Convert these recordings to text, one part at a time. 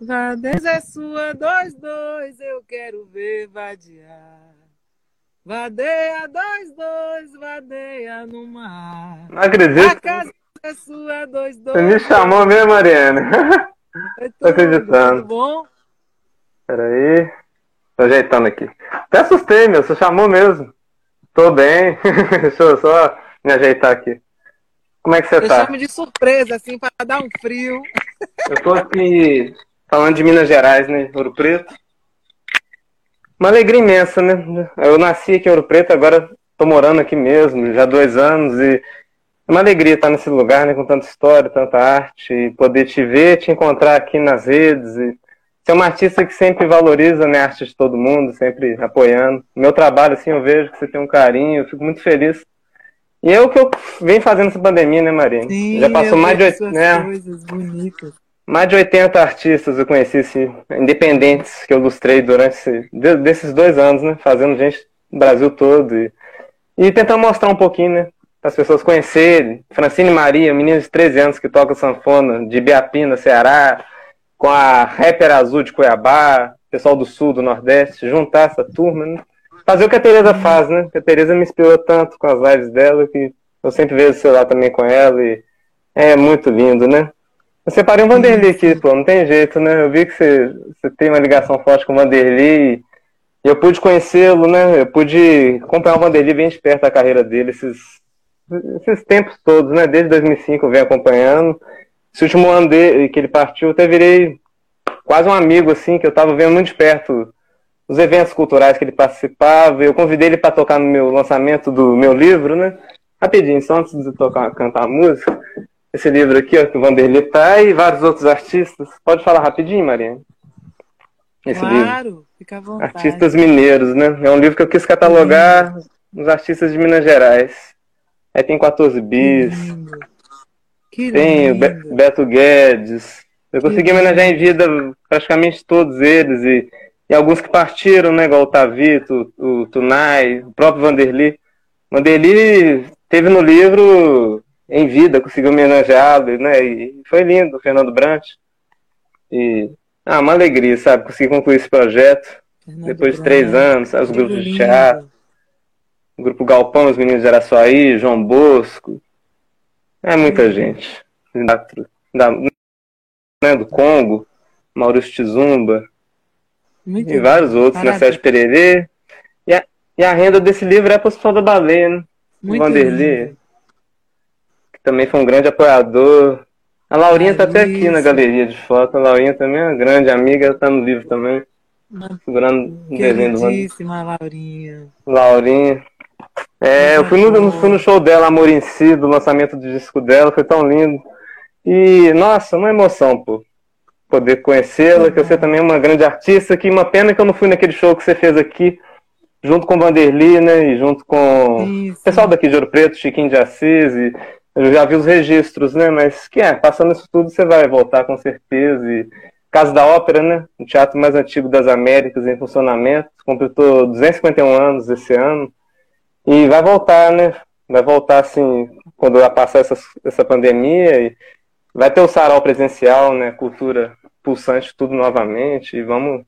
Vadez é sua, dois, dois, eu quero ver vadiar. Vadeia, dois, dois, vadeia no mar. Não acredito. A casa é sua, dois, dois. Você me chamou mesmo, Mariana. Oi, Tô acreditando. Tudo bom? Peraí. Tô ajeitando aqui. Até assustei, meu. Você chamou mesmo. Tô bem. Deixa eu só me ajeitar aqui. Como é que você Eu tá? chamo de surpresa, assim, para dar um frio. Eu tô aqui falando de Minas Gerais, né? Ouro Preto. Uma alegria imensa, né? Eu nasci aqui em Ouro Preto, agora tô morando aqui mesmo, já há dois anos, e é uma alegria estar nesse lugar, né? Com tanta história, tanta arte, e poder te ver, te encontrar aqui nas redes. E ser uma artista que sempre valoriza né, a arte de todo mundo, sempre apoiando. Meu trabalho, assim, eu vejo que você tem um carinho, eu fico muito feliz. E é o que eu venho fazendo essa pandemia, né, Marinho? Sim, já passou eu mais de oito, né? coisas bonitas. Mais de 80 artistas eu conheci, assim, independentes, que eu ilustrei durante esse, de- desses dois anos, né? Fazendo gente do Brasil todo. E, e tentando mostrar um pouquinho, né? Para as pessoas conhecerem. Francine Maria, menina de 13 anos que toca sanfona, de Biapina, Ceará, com a rapper azul de Cuiabá, pessoal do sul, do nordeste, juntar essa turma, né? Fazer o que a Tereza faz, né? Que a Tereza me inspirou tanto com as lives dela, que eu sempre vejo o celular também com ela e é muito lindo, né? Eu separei um Vanderlei aqui, pô, não tem jeito, né? Eu vi que você, você tem uma ligação forte com o Vanderlei e eu pude conhecê-lo, né? Eu pude acompanhar o Vanderlei bem de perto da carreira dele esses, esses tempos todos, né? Desde 2005 eu venho acompanhando. Esse último ano dele, que ele partiu, eu até virei quase um amigo, assim, que eu tava vendo muito de perto os eventos culturais que ele participava. Eu convidei ele para tocar no meu lançamento do meu livro, né? Rapidinho, só antes de tocar, cantar a música. Esse livro aqui, ó, que o Vanderlei tá e vários outros artistas. Pode falar rapidinho, Maria? Esse livro. claro, fica à vontade. Artistas mineiros, né? É um livro que eu quis catalogar os artistas de Minas Gerais. Aí tem 14 Que bis. Que tem o. Beto Guedes. Eu consegui homenagear em vida praticamente todos eles e, e alguns que partiram, né? Igual o Tavito, o Tunai, o próprio Vanderlei. Vanderlei teve no livro em vida, conseguiu homenageá-lo, né? E foi lindo, o Fernando Brant. E ah, uma alegria, sabe? Conseguir concluir esse projeto. Fernando Depois de três anos, sabe, os Livro grupos de lindo. teatro, o grupo Galpão, os meninos de Araçuaí, João Bosco. É muita gente. Da, da- né, do Congo, Maurício Tizumba Muito e vários outros, né? Parabéns. Sérgio Pererê. E a, e a renda desse livro é para o pessoal da Baleia, né? O Muito Vanderlei, lindo. Também foi um grande apoiador. A Laurinha tá até aqui na galeria de foto. A Laurinha também é uma grande amiga, ela tá no livro também, segurando o desenho do Laurinha. Laurinha. É, eu fui no, fui no show dela, Amor em Si, do lançamento do disco dela, foi tão lindo. E, nossa, uma emoção, pô. Poder conhecê-la, que você também é uma grande artista, que uma pena que eu não fui naquele show que você fez aqui, junto com o Vanderly, né, e junto com o pessoal daqui de Ouro Preto, Chiquinho de Assis, e eu já vi os registros, né, mas que é, passando isso tudo você vai voltar com certeza, e Casa da Ópera, né, o teatro mais antigo das Américas em funcionamento, completou 251 anos esse ano, e vai voltar, né? Vai voltar assim, quando passar essa, essa pandemia, e vai ter o sarau presencial, né? Cultura pulsante, tudo novamente. E vamos,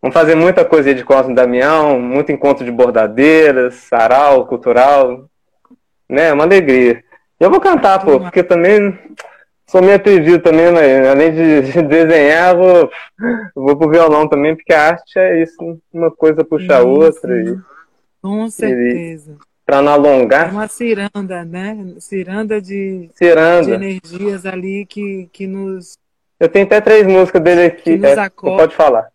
vamos fazer muita coisa de Cosme Damião, muito encontro de bordadeiras, sarau cultural, né? Uma alegria. E eu vou cantar, pô, porque também sou meio atrevido também, né? além de desenhar, vou, vou pro violão também, porque a arte é isso, uma coisa puxa a outra. E Com certeza. para não É alongar, uma ciranda, né? Ciranda de, de Ciranda. energias ali que, que nos Eu tenho até três músicas dele aqui. Que nos É, pode falar.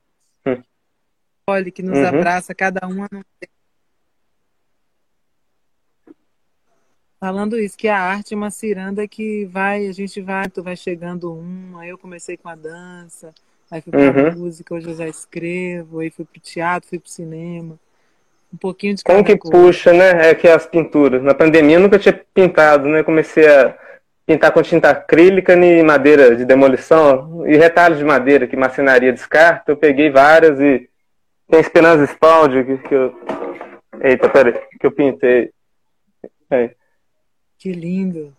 olha, que nos Uhum. abraça, cada uma num Falando isso, que a arte é uma ciranda que vai, a gente vai, tu vai chegando um, aí eu comecei com a dança, aí fui pra Uhum. música, hoje eu já escrevo, aí fui pro teatro, fui pro cinema. Um pouquinho de Como que coisa. puxa, né? É que as pinturas. Na pandemia eu nunca tinha pintado, né? Comecei a pintar com tinta acrílica e madeira de demolição e retalhos de madeira que marcenaria descarta. Eu peguei várias e tem Esperança Spaldi que, que eu. Eita, peraí, que eu pintei. Aí. Que lindo.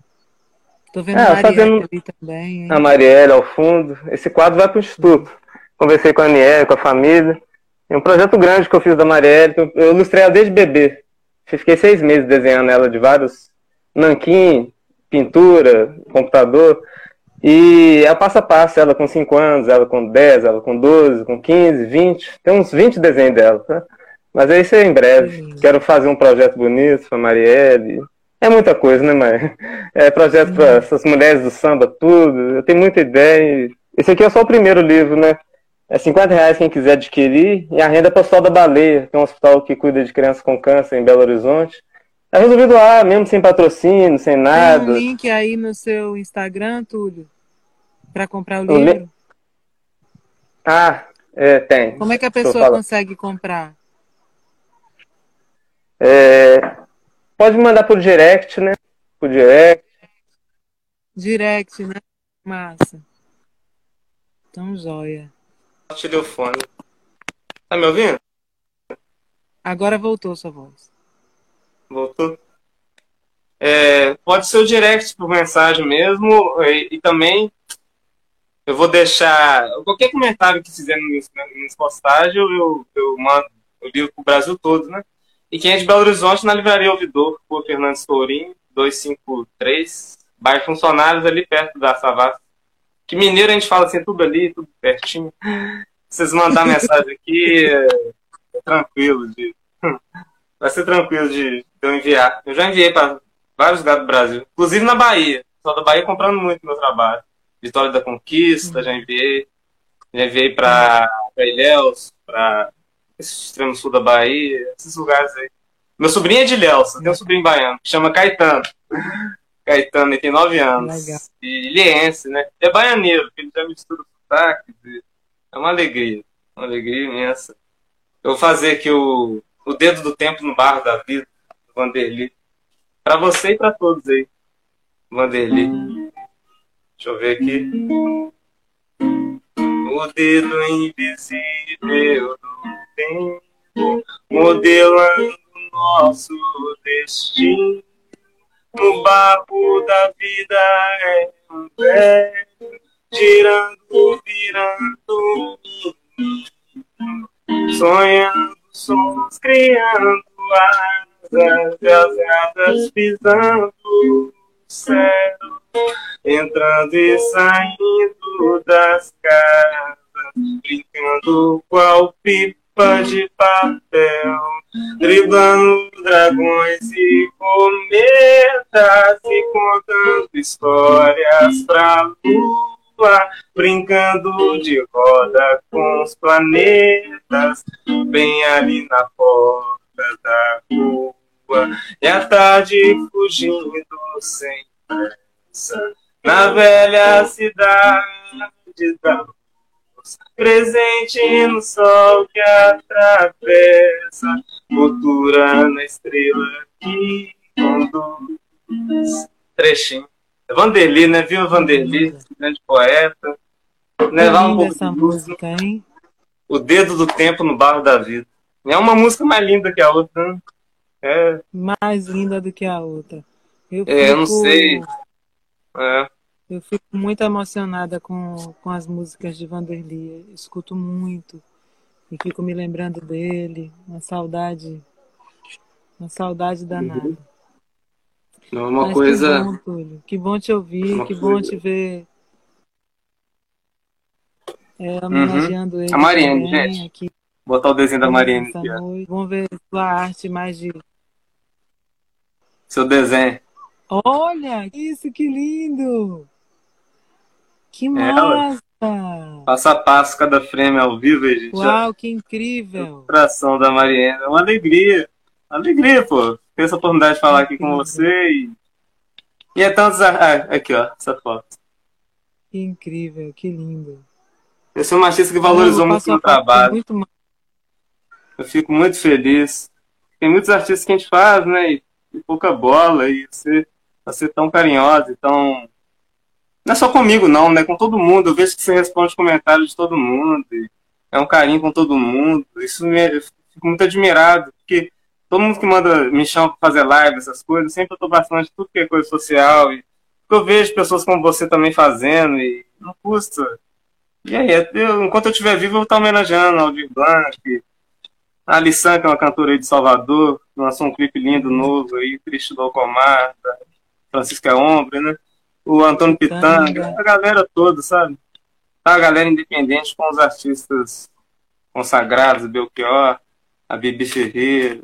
Tô vendo é, a Marielle fazendo... ali também. Hein? A Marielle ao fundo. Esse quadro vai para o Instituto. Conversei com a Aniele, com a família. É um projeto grande que eu fiz da Marielle. Eu ilustrei ela desde bebê. Fiquei seis meses desenhando ela de vários nanquim, pintura, computador. E é passo a passo, ela com 5 anos, ela com 10, ela com 12, com 15, 20. Tem uns 20 desenhos dela, tá? Mas é isso aí em breve. Quero fazer um projeto bonito para Marielle. É muita coisa, né, mãe? É projeto para essas mulheres do samba, tudo. Eu tenho muita ideia. Esse aqui é só o primeiro livro, né? É 50 reais quem quiser adquirir. E a renda é pessoal da Baleia, que é um hospital que cuida de crianças com câncer em Belo Horizonte. É resolvido lá, mesmo sem patrocínio, sem nada. Tem um link aí no seu Instagram, Túlio? para comprar o livro? Ah, é, tem. Como é que a pessoa consegue comprar? É, pode mandar por direct, né? Por direct. Direct, né? Massa. Então, joia. Tirei o fone. Tá me ouvindo? Agora voltou sua voz. Voltou? É, pode ser o direct por mensagem mesmo. E, e também eu vou deixar. Qualquer comentário que fizer nos postagens, eu, eu mando o livro para o Brasil todo, né? E quem é de Belo Horizonte, na Livraria Ouvidor, por Fernandes Tourinho, 253, bairro Funcionários, ali perto da Savassi. Que mineiro a gente fala assim, tudo ali, tudo pertinho. Vocês mandar mensagem aqui, é, tranquilo de. Vai ser tranquilo de, de eu enviar. Eu já enviei para vários lugares do Brasil, inclusive na Bahia. Só da Bahia comprando muito meu trabalho. Vitória da Conquista, já enviei. Já enviei para Ilhéus, para esse extremo sul da Bahia, esses lugares aí. Meu sobrinho é de Ilhéus, tem um sobrinho baiano, que chama Caetano. Caetano, ele tem nove anos. Legal. E ilhéense, né? É baianeiro, porque ele já mistura os sotaques. É uma alegria, uma alegria imensa. Eu vou fazer aqui o, o dedo do tempo no barro da vida, do Vanderly. Para você e para todos aí, Vanderly. Deixa eu ver aqui. O dedo invisível do tempo modelando nosso destino. No barco da vida é um velho, girando, virando, sonhando, sons, criando asas, as pisando o céu. Entrando e saindo das casas, brincando qual pipa de papel, driblando dragões e cometas e contando histórias pra lua, brincando de roda com os planetas, bem ali na porta da rua, e a tarde fugindo sem na velha cidade da luz, presente no sol que atravessa, cultura na estrela que conduz. Trechinho. É Vanderly, né? Viu Vanderly, grande poeta. Né? Lá um pouco essa música, hein? O dedo do tempo no barro da vida. É uma música mais linda que a outra, né? É. Mais linda do que a outra. Eu, é, eu não sei. É. Eu fico muito emocionada com, com as músicas de Vanderly. Escuto muito e fico me lembrando dele. Uma saudade, uma saudade danada. É uma Mas coisa. Que bom, Túlio. que bom te ouvir, uma que coisa... bom te ver. É, homenageando uhum. ele. A Mariane, gente. Aqui. Botar o desenho da Mariane aqui. Vamos ver sua arte mais de. Seu desenho. Olha, isso, que lindo! Que massa! Ela, passo a passo, cada frame ao vivo, gente. Uau, que incrível! Coração da Mariana, uma alegria. Uma alegria, pô. Ter essa oportunidade de falar aqui com você e. E é tantos. Ah, aqui, ó, essa foto. Que incrível, que lindo. Eu sou um artista que valorizou muito o trabalho. Muito... Eu fico muito feliz. Tem muitos artistas que a gente faz, né? E, e pouca bola, e você você tão carinhosa e tão. Não é só comigo, não, né? Com todo mundo. Eu vejo que você responde comentários de todo mundo. é um carinho com todo mundo. Isso me eu fico muito admirado, porque todo mundo que manda me chama para fazer live, essas coisas, sempre eu tô bastante tudo que é coisa social. E eu vejo pessoas como você também fazendo e não custa. E aí, eu, enquanto eu estiver vivo, eu vou estar homenageando a Aldir Blanc, a Alissan, que é uma cantora aí de Salvador, lançou um clipe lindo novo aí, Cristo do Alcomar, Francisca Ombre, né? O Antônio Pitanga, a galera toda, sabe? A galera independente com os artistas consagrados, Belchior, a Bibi Ferreira,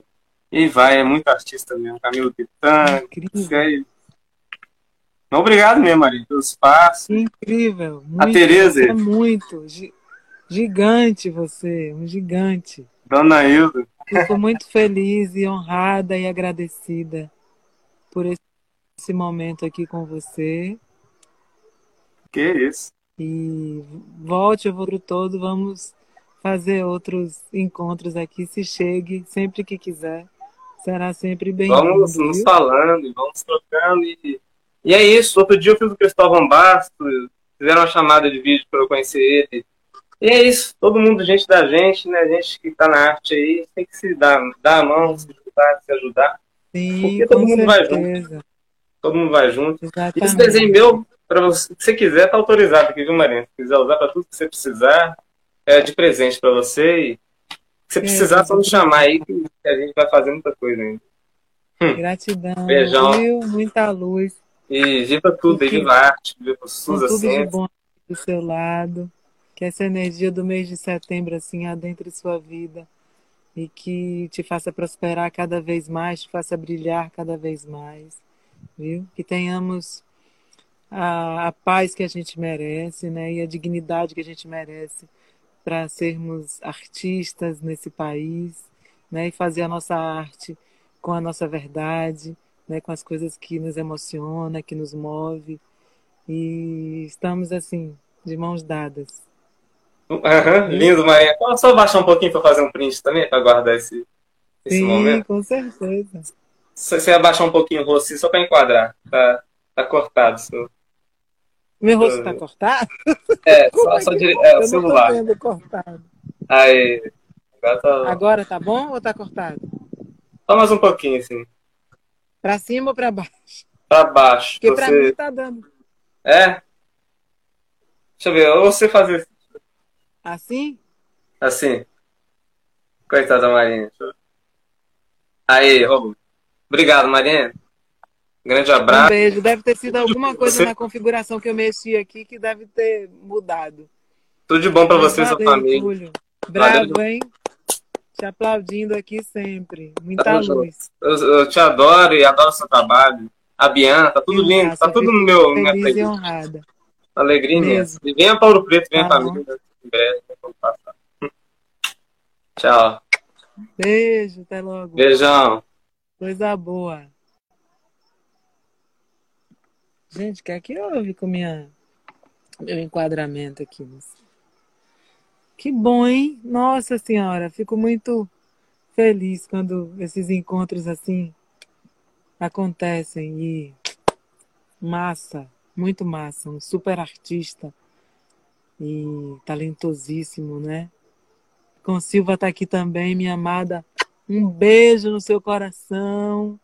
e vai, é muito artista mesmo, Camilo Pitanga. Incrível. Obrigado mesmo, Maria, pelo espaço. Incrível. Muito, a Tereza. É muito. Gigante você, um gigante. Dona Hilda. Fico muito feliz e honrada e agradecida por esse momento aqui com você. Que isso. E volte o futuro todo, vamos fazer outros encontros aqui, se chegue, sempre que quiser. Será sempre bem-vindo. Vamos nos falando, vamos trocando e e é isso. Outro dia eu fiz o Cristóvão Bastos, fizeram uma chamada de vídeo para eu conhecer ele. E é isso. Todo mundo, gente da gente, né? Gente que está na arte aí, tem que se dar, dar a mão, se ajudar, se ajudar. Sim, Porque todo mundo certeza. vai junto. Todo mundo vai junto. Exatamente. Esse desenho meu, para você, se você quiser, tá autorizado aqui, viu, Marinha? Se quiser usar para tudo que você precisar, é de presente para você. E se você precisar, é, só me chamar aí que a gente vai fazer muita coisa ainda. Hum. Gratidão. Beijão. Viu? Muita luz. E viva tudo, aí, viva a arte, viva o SUS tudo assim. de bom do seu lado. Que essa energia do mês de setembro assim adentre sua vida e que te faça prosperar cada vez mais, te faça brilhar cada vez mais, viu? Que tenhamos a, a paz que a gente merece, né? E a dignidade que a gente merece para sermos artistas nesse país, né? E fazer a nossa arte com a nossa verdade, né, com as coisas que nos emociona, que nos move. E estamos assim, de mãos dadas. Uhum, lindo, Maria. Posso só baixar um pouquinho para fazer um print também, para guardar esse, esse Sim, momento? com certeza. Se você abaixar um pouquinho o rosto, só para enquadrar. Tá, tá cortado. Seu... Meu rosto está cortado? É, só, é só dire... é, o celular. Eu cortado. Aí. Agora tá... Agora tá bom ou tá cortado? Só mais um pouquinho, assim. Pra cima ou pra baixo? Pra baixo. Porque você... pra mim tá dando. É? Deixa eu ver, ou você fazer. Assim? Assim. Coitada da Marinha. Aí, Robo. Obrigado, Marinha. Grande abraço. Um beijo. Deve ter sido alguma coisa você... na configuração que eu mexi aqui que deve ter mudado. Tudo de bom pra você e sua família. Julio. Bravo, Valeu. hein? Te aplaudindo aqui sempre. Muita luz. Eu, eu, te adoro e adoro seu trabalho. A Bianca, tá tudo lindo, tá tudo no meu. Feliz minha e honrada. Alegria imensa. E venha para Ouro Preto, venha Tá para mim. Em breve, vamos passar. Tchau. Beijo, até logo. Beijão. Coisa boa. Gente, o que é que houve com minha, meu enquadramento aqui? Que bom, hein? Nossa Senhora, fico muito feliz quando esses encontros assim acontecem e massa, muito massa, um super artista e talentosíssimo, né? Com Silva tá aqui também, minha amada. Um beijo no seu coração,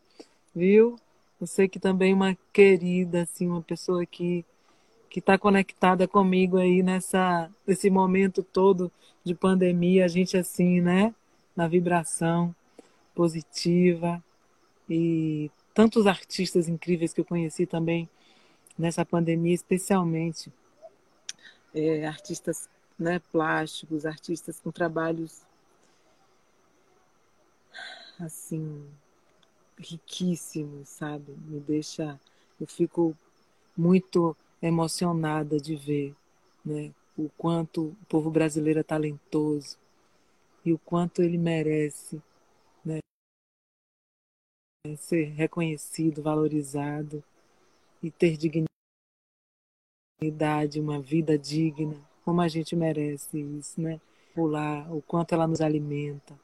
viu? Você que também é uma querida, assim, uma pessoa que que está conectada comigo aí nessa nesse momento todo de pandemia, a gente assim, né, na vibração positiva e tantos artistas incríveis que eu conheci também nessa pandemia, especialmente é, artistas né, plásticos, artistas com trabalhos assim riquíssimos, sabe? Me deixa, eu fico muito emocionada de ver, né, o quanto o povo brasileiro é talentoso e o quanto ele merece, né, ser reconhecido, valorizado e ter dignidade, uma vida digna, como a gente merece isso, né? Pular, o quanto ela nos alimenta,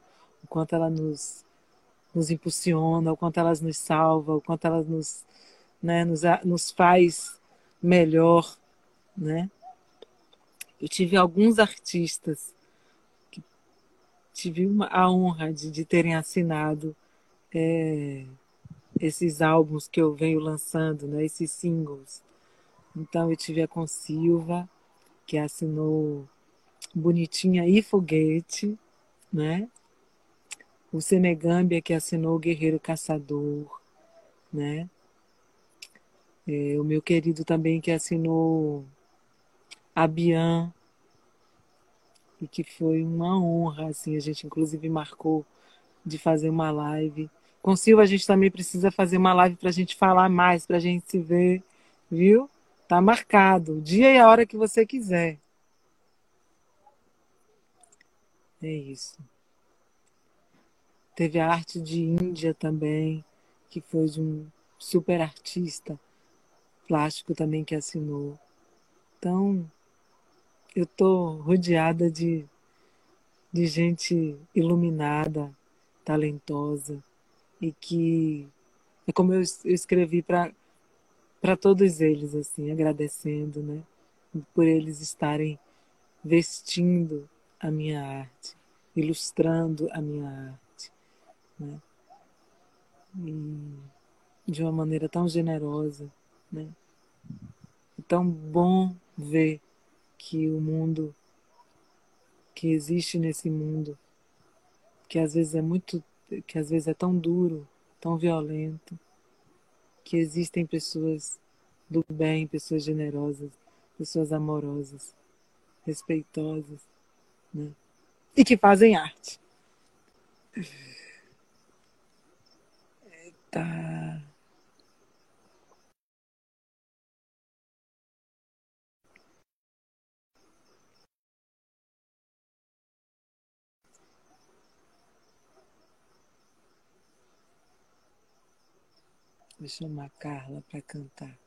o quanto ela nos nos impulsiona, o quanto ela nos salva, o quanto ela nos, né, nos, nos faz melhor, né? Eu tive alguns artistas que tive uma, a honra de, de terem assinado é, esses álbuns que eu venho lançando, né, esses singles. Então eu tive a Consilva, que assinou Bonitinha e Foguete, né? O Senegâmbia, que assinou Guerreiro Caçador, né? É, o meu querido também que assinou Abian, e que foi uma honra, assim, a gente inclusive marcou de fazer uma live. Com Silva a gente também precisa fazer uma live para a gente falar mais, para a gente se ver, viu? Tá marcado, o dia e a hora que você quiser. É isso. Teve a arte de Índia também, que foi de um super artista plástico também que assinou. Então, eu estou rodeada de, de gente iluminada, talentosa e que é como eu, eu escrevi para todos eles assim, agradecendo, né, por eles estarem vestindo a minha arte, ilustrando a minha arte, né? E de uma maneira tão generosa, né? É tão bom ver que o mundo que existe nesse mundo, que às vezes é muito, que às vezes é tão duro, tão violento, que existem pessoas do bem, pessoas generosas, pessoas amorosas, respeitosas, né? E que fazem arte. Eita. Vou chamar a Carla para cantar.